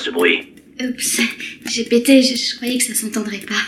Ce bruit Oups, j'ai pété, je, je croyais que ça s'entendrait pas.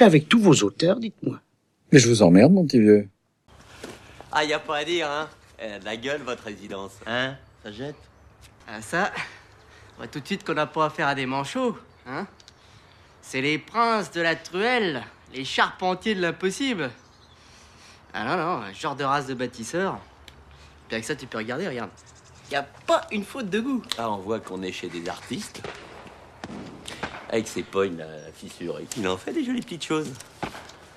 Avec tous vos auteurs, dites-moi. Mais je vous emmerde, mon petit vieux. Ah, y a pas à dire, hein. Elle a de la gueule, votre résidence. Hein Ça jette Ah ça, on voit tout de suite qu'on n'a pas affaire à des manchots, hein C'est les princes de la truelle, les charpentiers de l'impossible. Ah non, non, un genre de race de bâtisseurs. Puis avec ça, tu peux regarder, regarde. Y a pas une faute de goût. Ah, on voit qu'on est chez des artistes. Avec ses pognes, la fissure. Il en fait des jolies petites choses.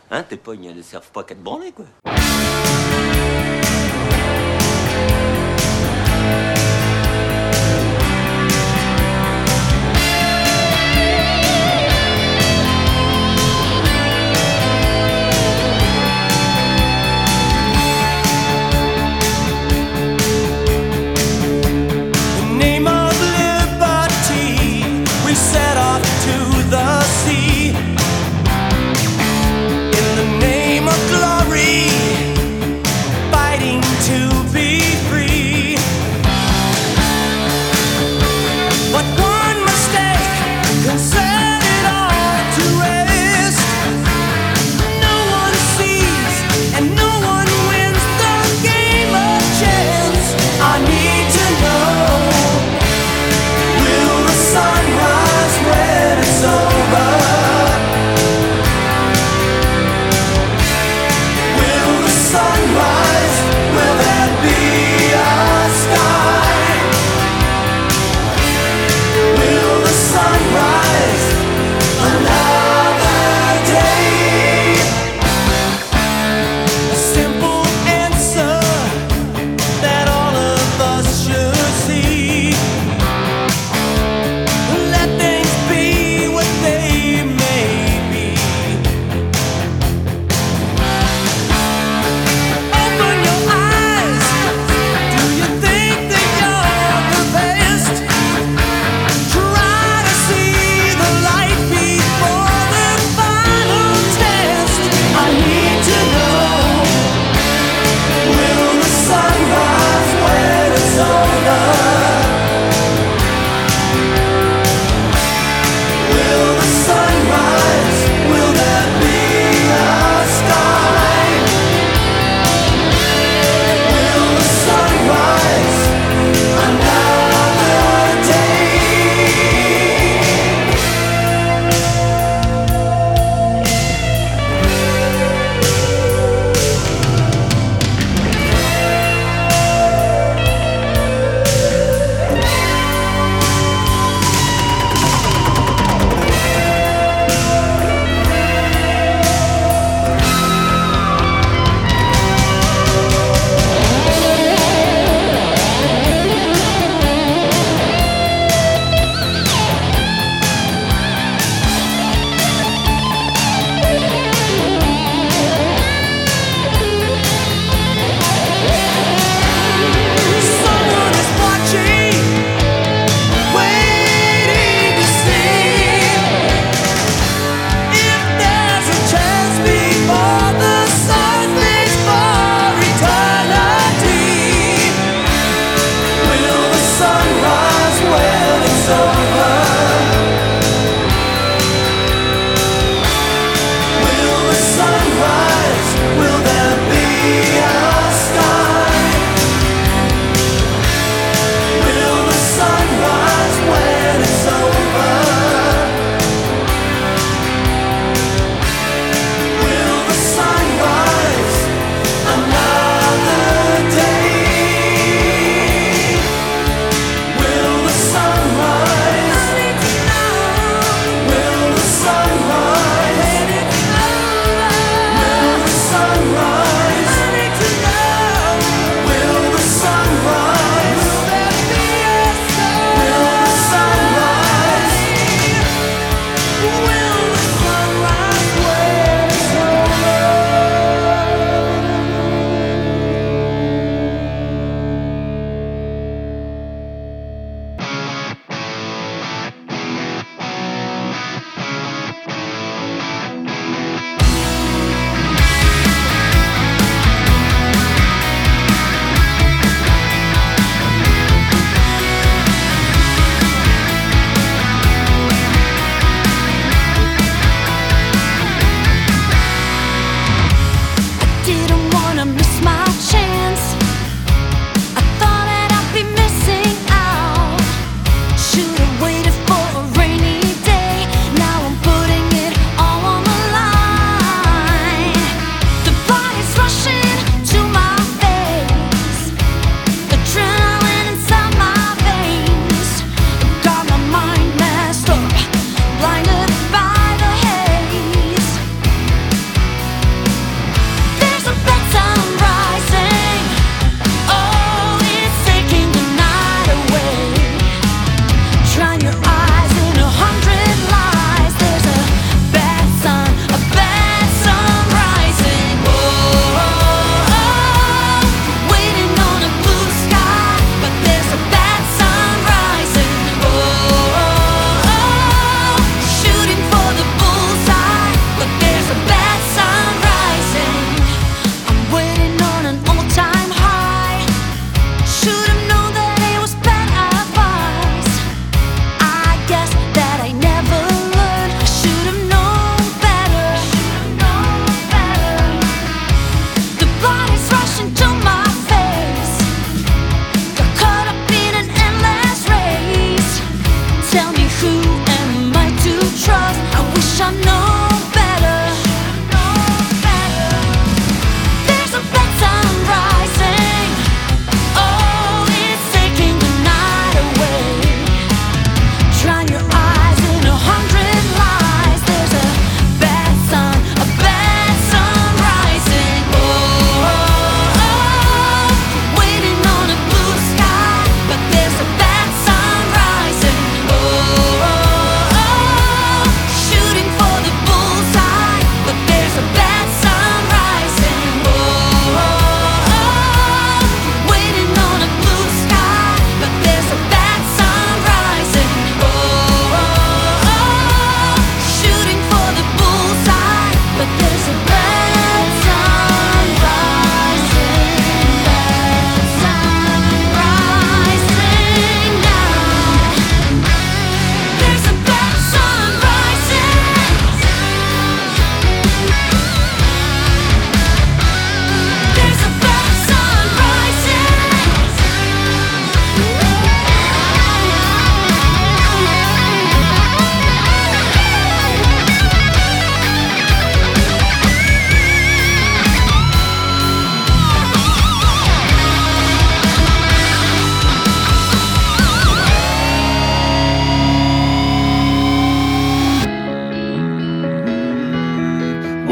Hein, tes pognes, ne servent pas qu'à te branler, quoi.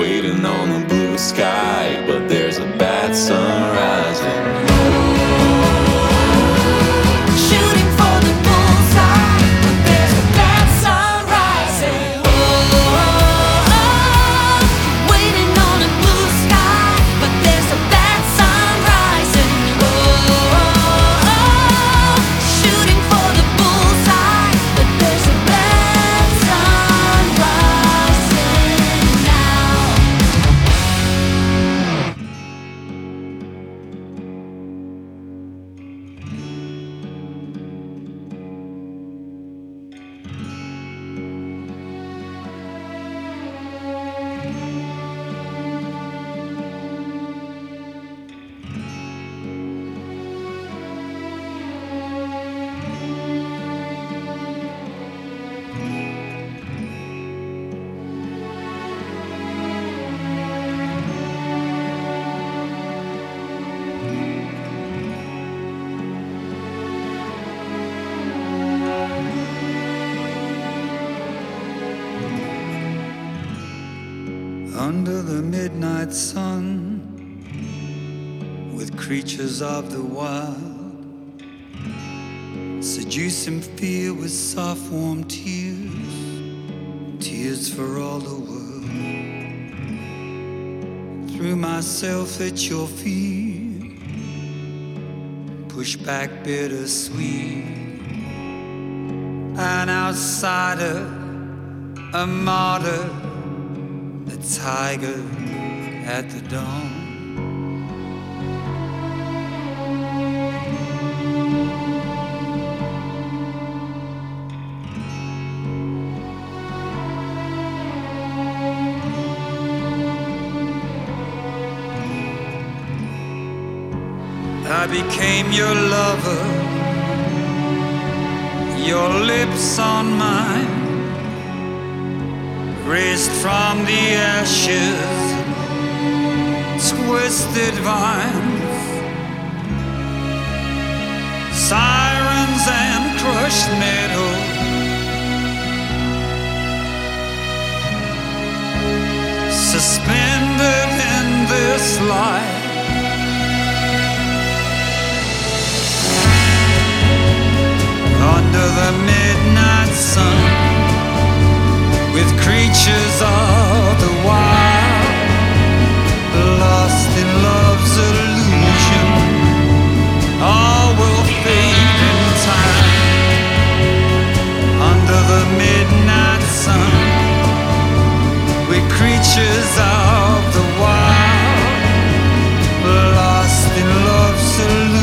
Waiting on the blue sky, but there's a bad sun soft warm tears tears for all the world threw myself at your feet push back bittersweet an outsider a martyr a tiger at the dawn. Became your lover, your lips on mine raised from the ashes, twisted vines, sirens and crushed metal. Suspended in this life. Under the midnight sun with creatures of the wild, lost in love's illusion. All will fade in time under the midnight sun with creatures of the wild, lost in love's illusion.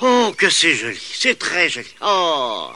Oh, que c'est joli, c'est très joli. Oh,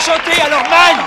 chanter, alors magne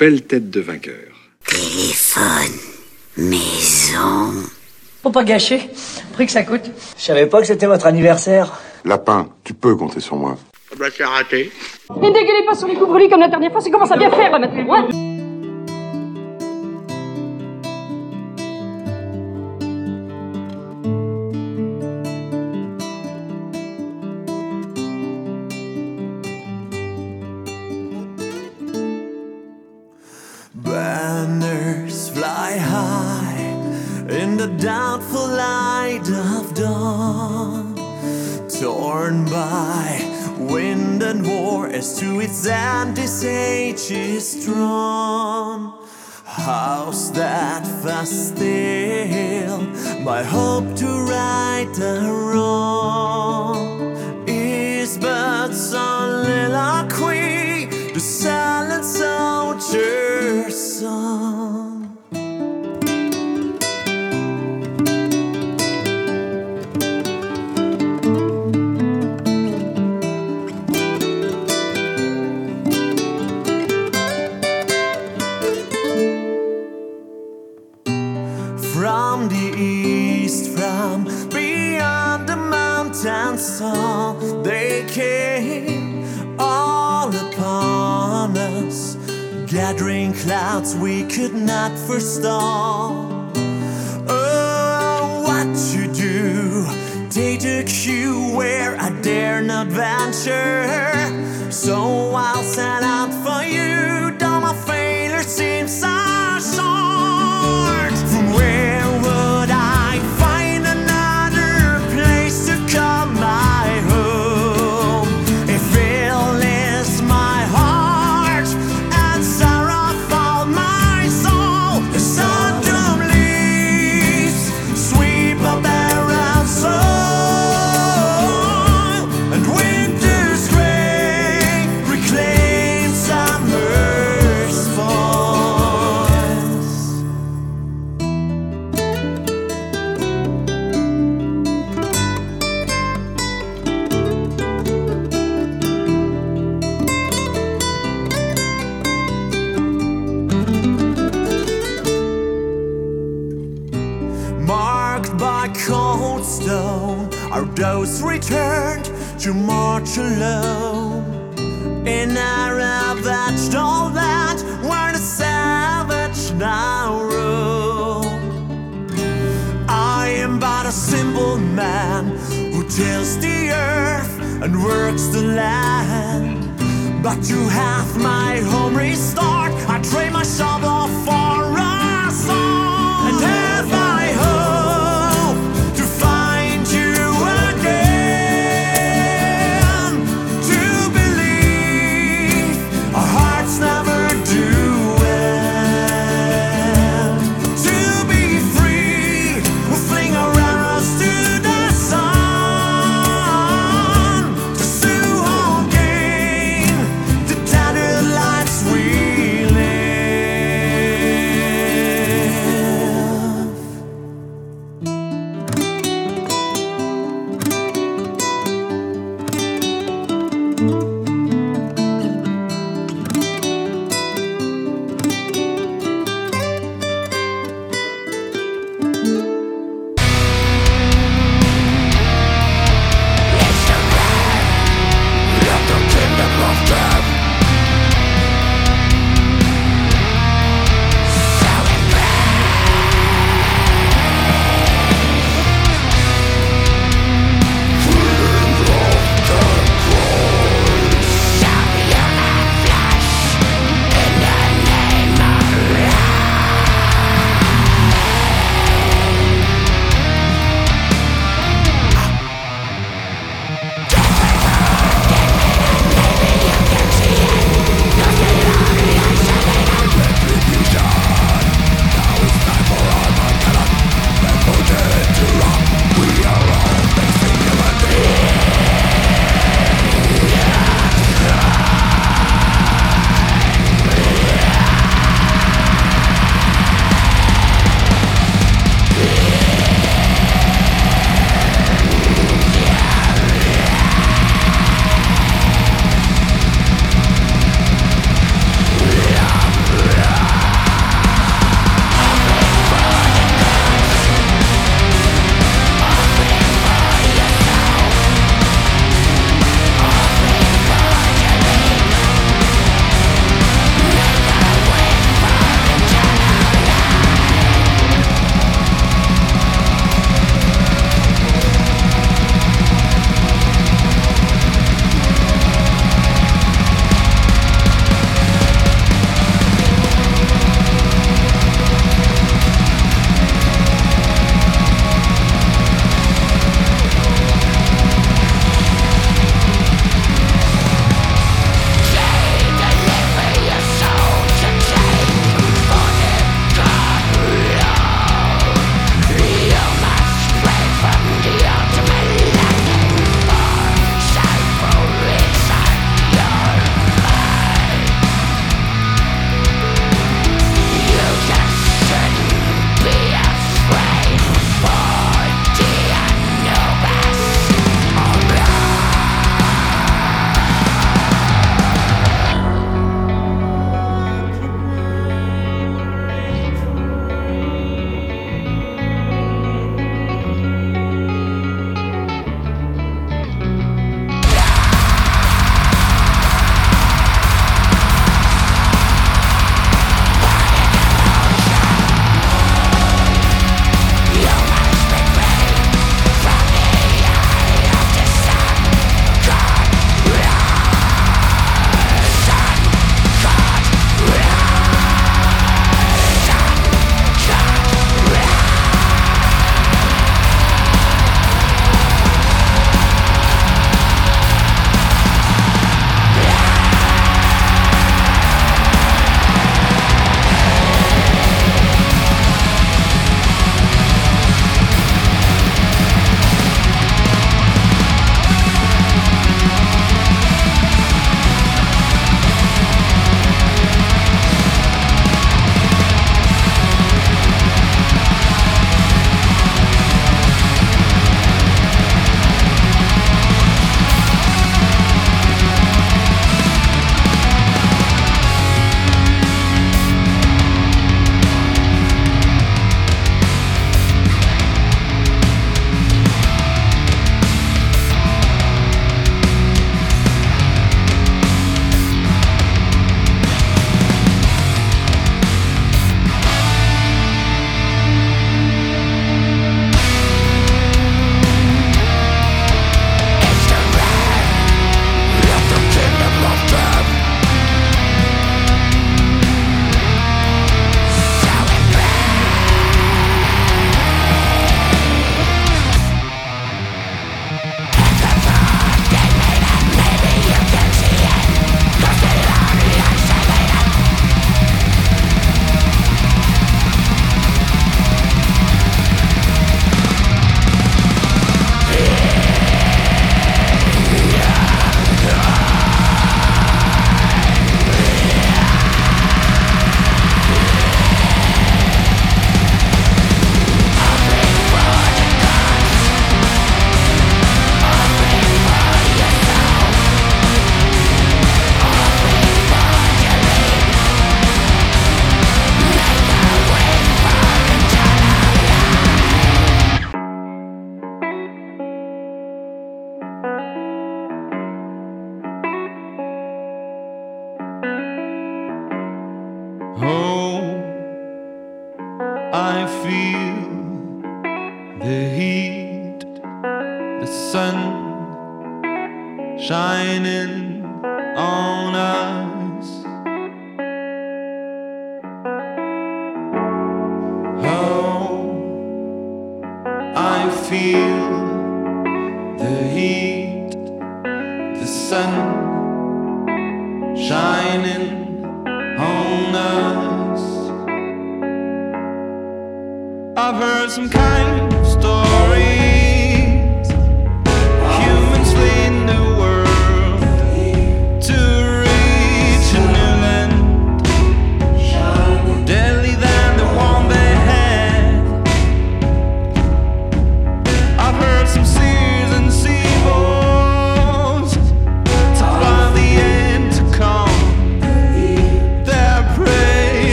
belle tête de vainqueur. Téléphone, maison. Faut pas gâcher, prix que ça coûte. Je savais pas que c'était votre anniversaire. Lapin, tu peux compter sur moi. Ah bah, c'est raté. Ne dégueulez pas sur les couvre-lits comme la dernière fois, c'est commence à bien faire, maintenant. Ouais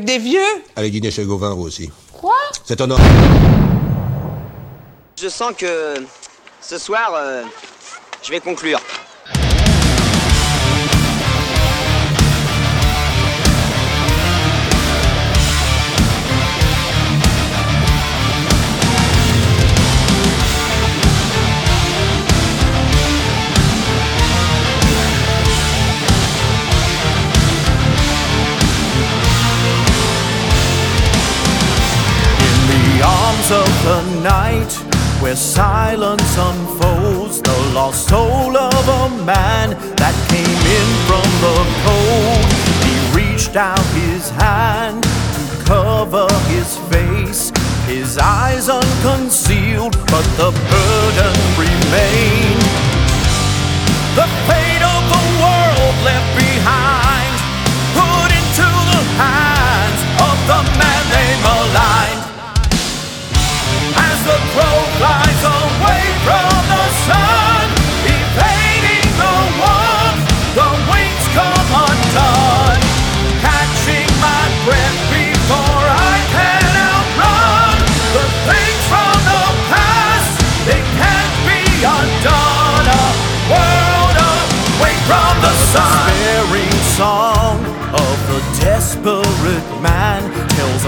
Avec des vieux? Avec Guinée-Ségovin aussi. Quoi? C'est un homme. Je sens que ce soir, euh, je vais conclure. night where silence unfolds the lost soul of a man that came in from the cold. He reached out his hand to cover his face, his eyes unconcealed, but the burden remained. The fate of the world left behind.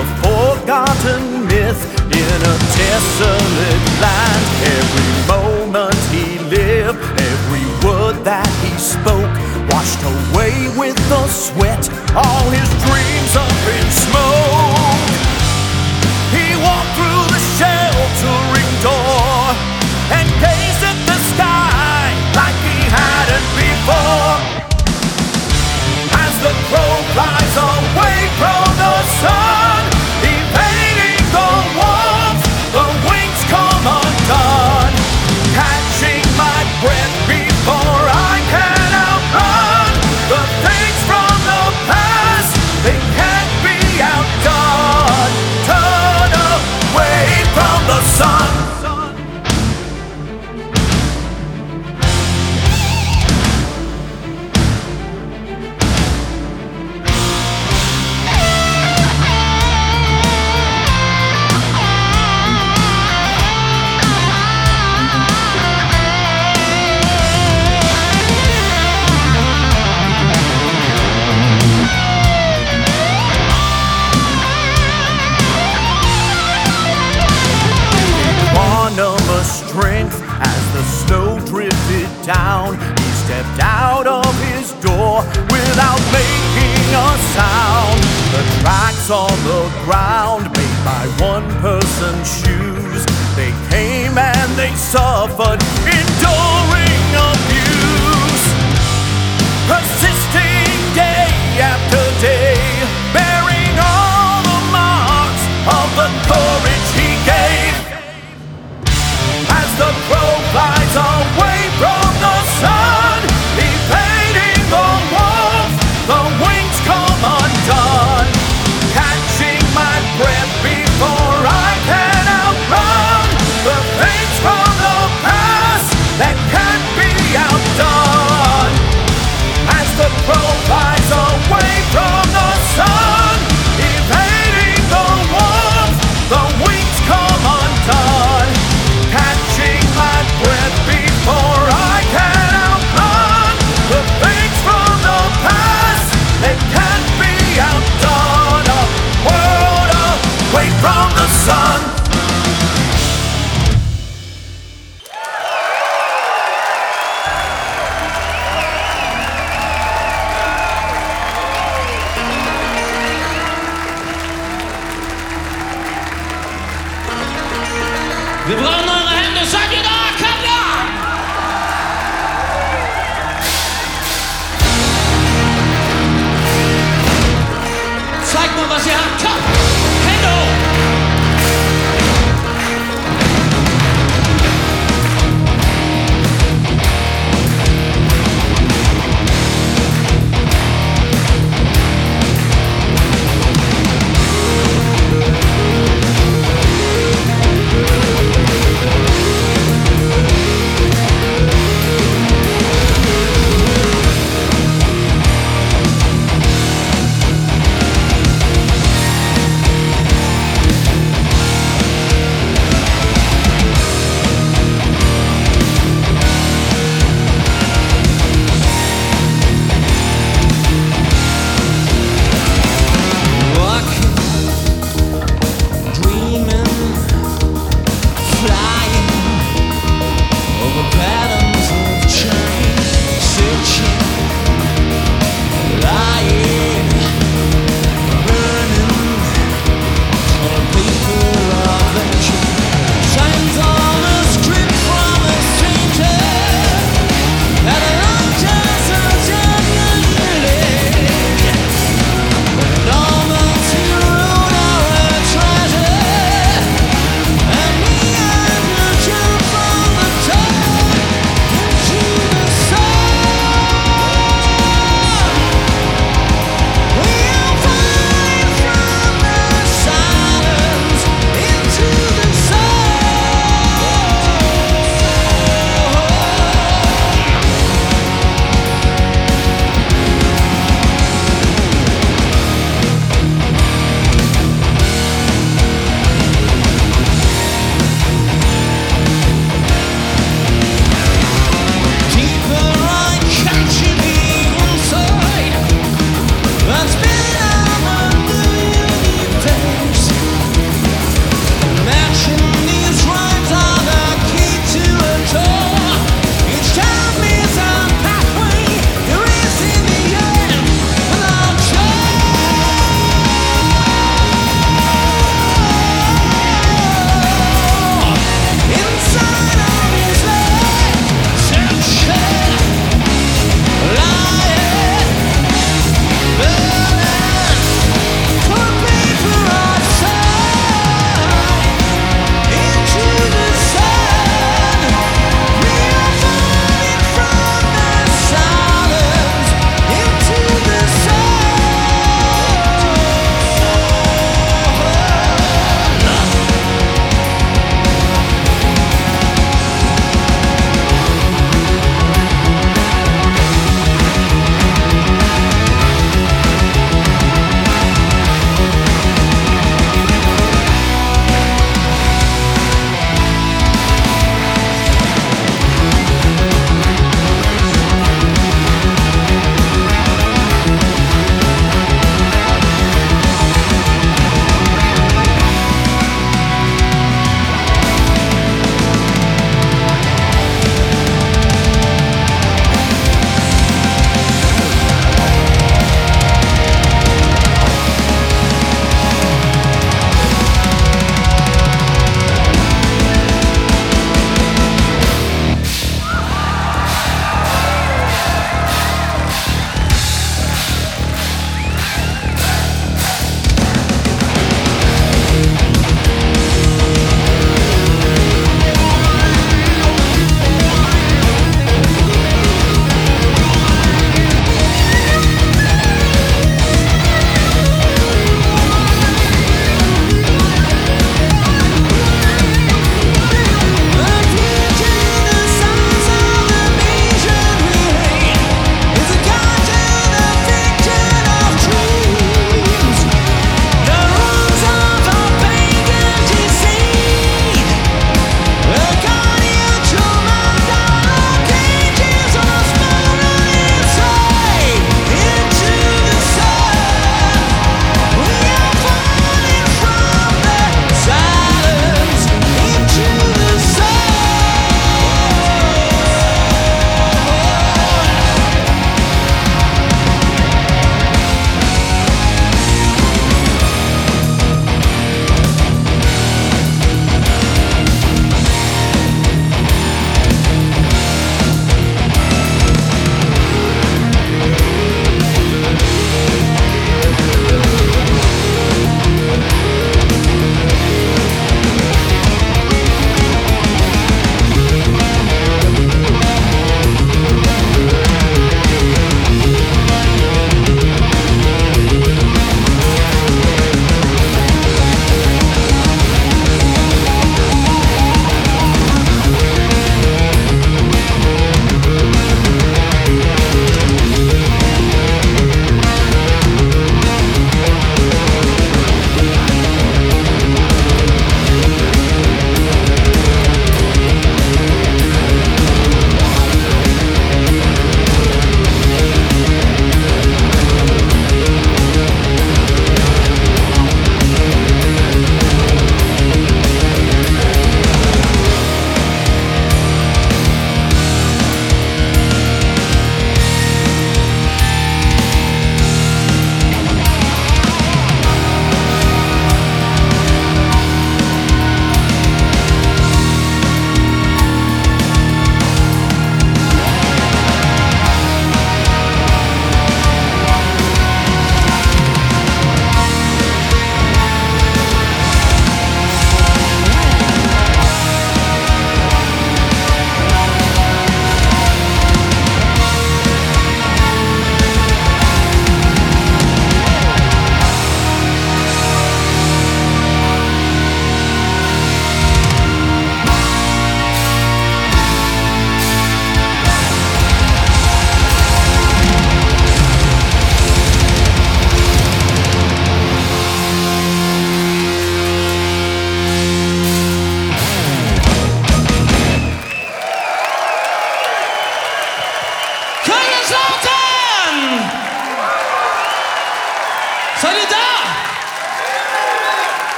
a forgotten myth in a desolate land. Every moment he lived, every word that he spoke, washed away with the sweat, all his dreams up in smoke. He walked through the sheltering door and gazed at the sky like he hadn't before. As the crow flies away from the sun.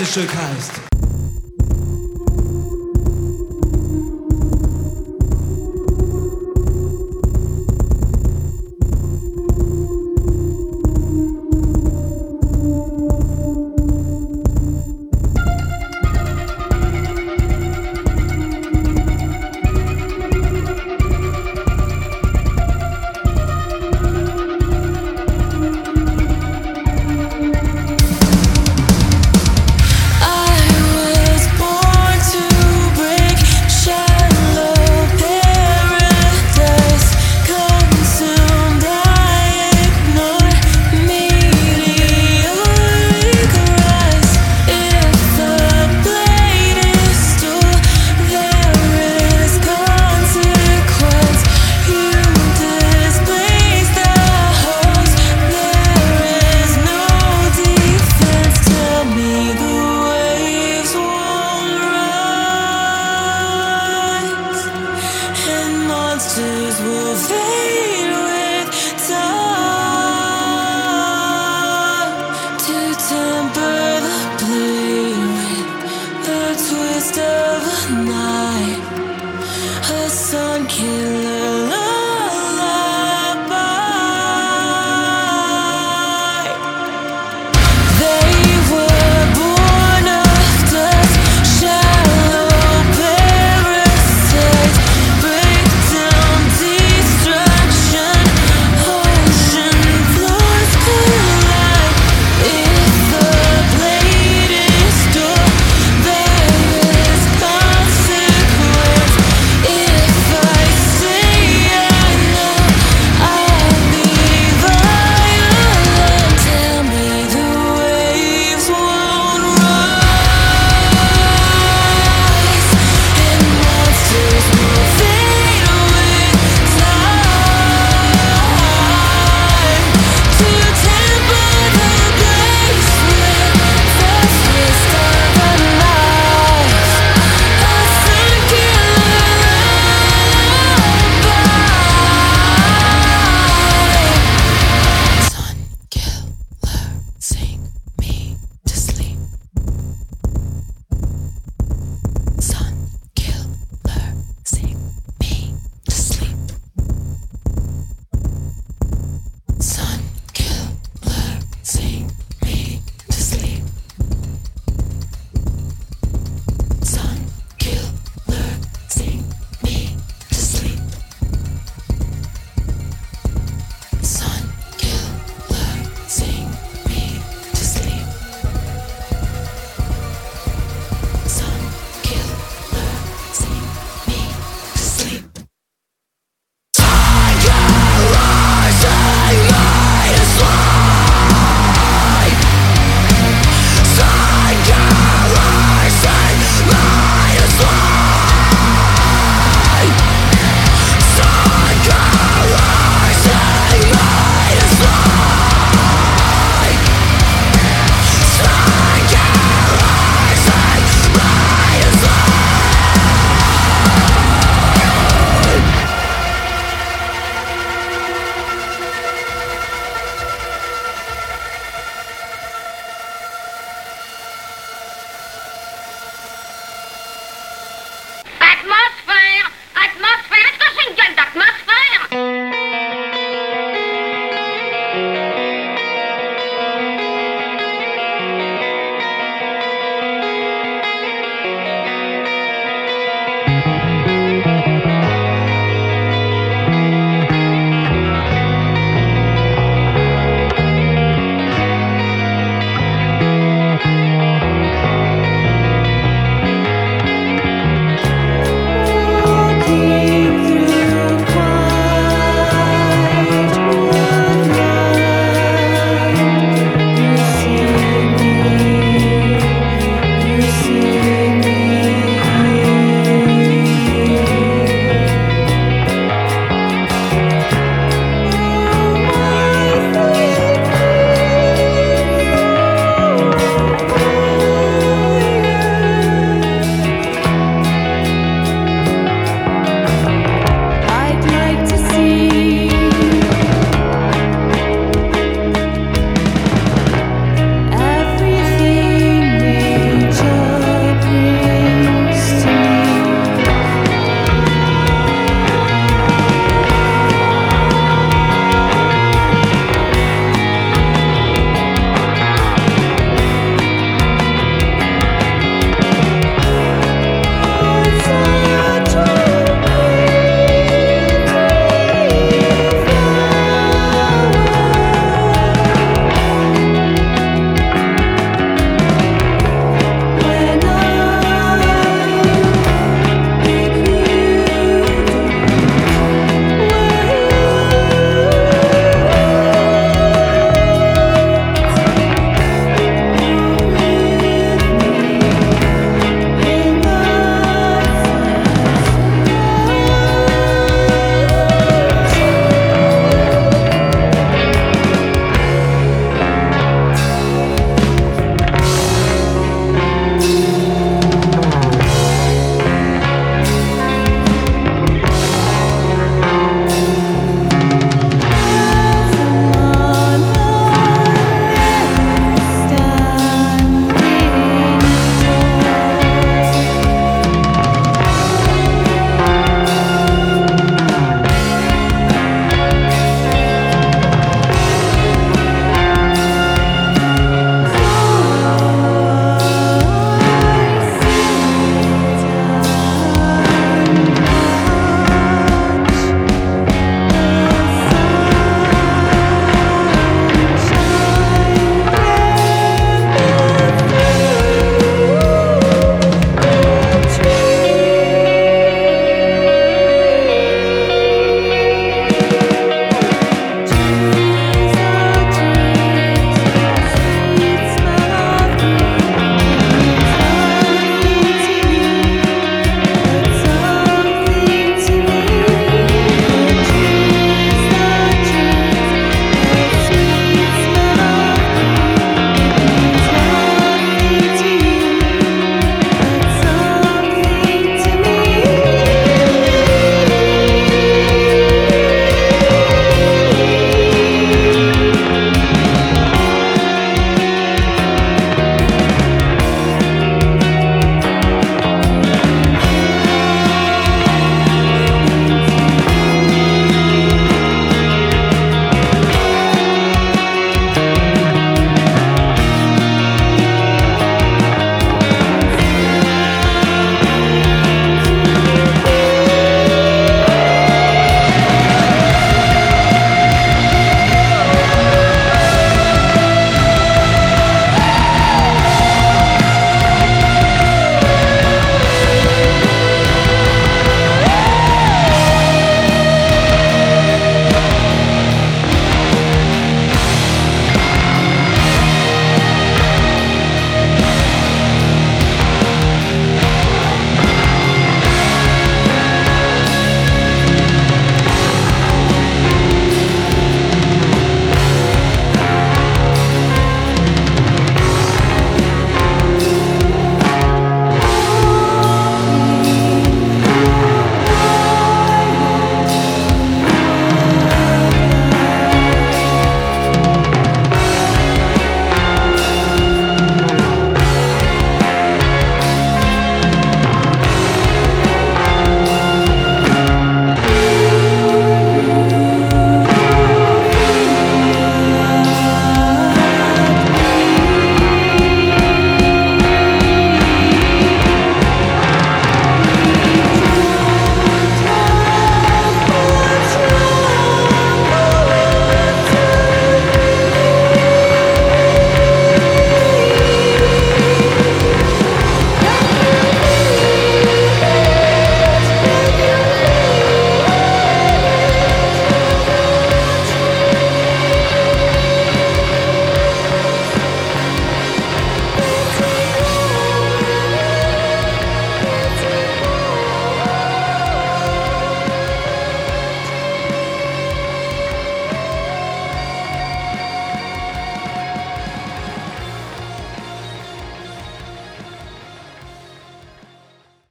试试看。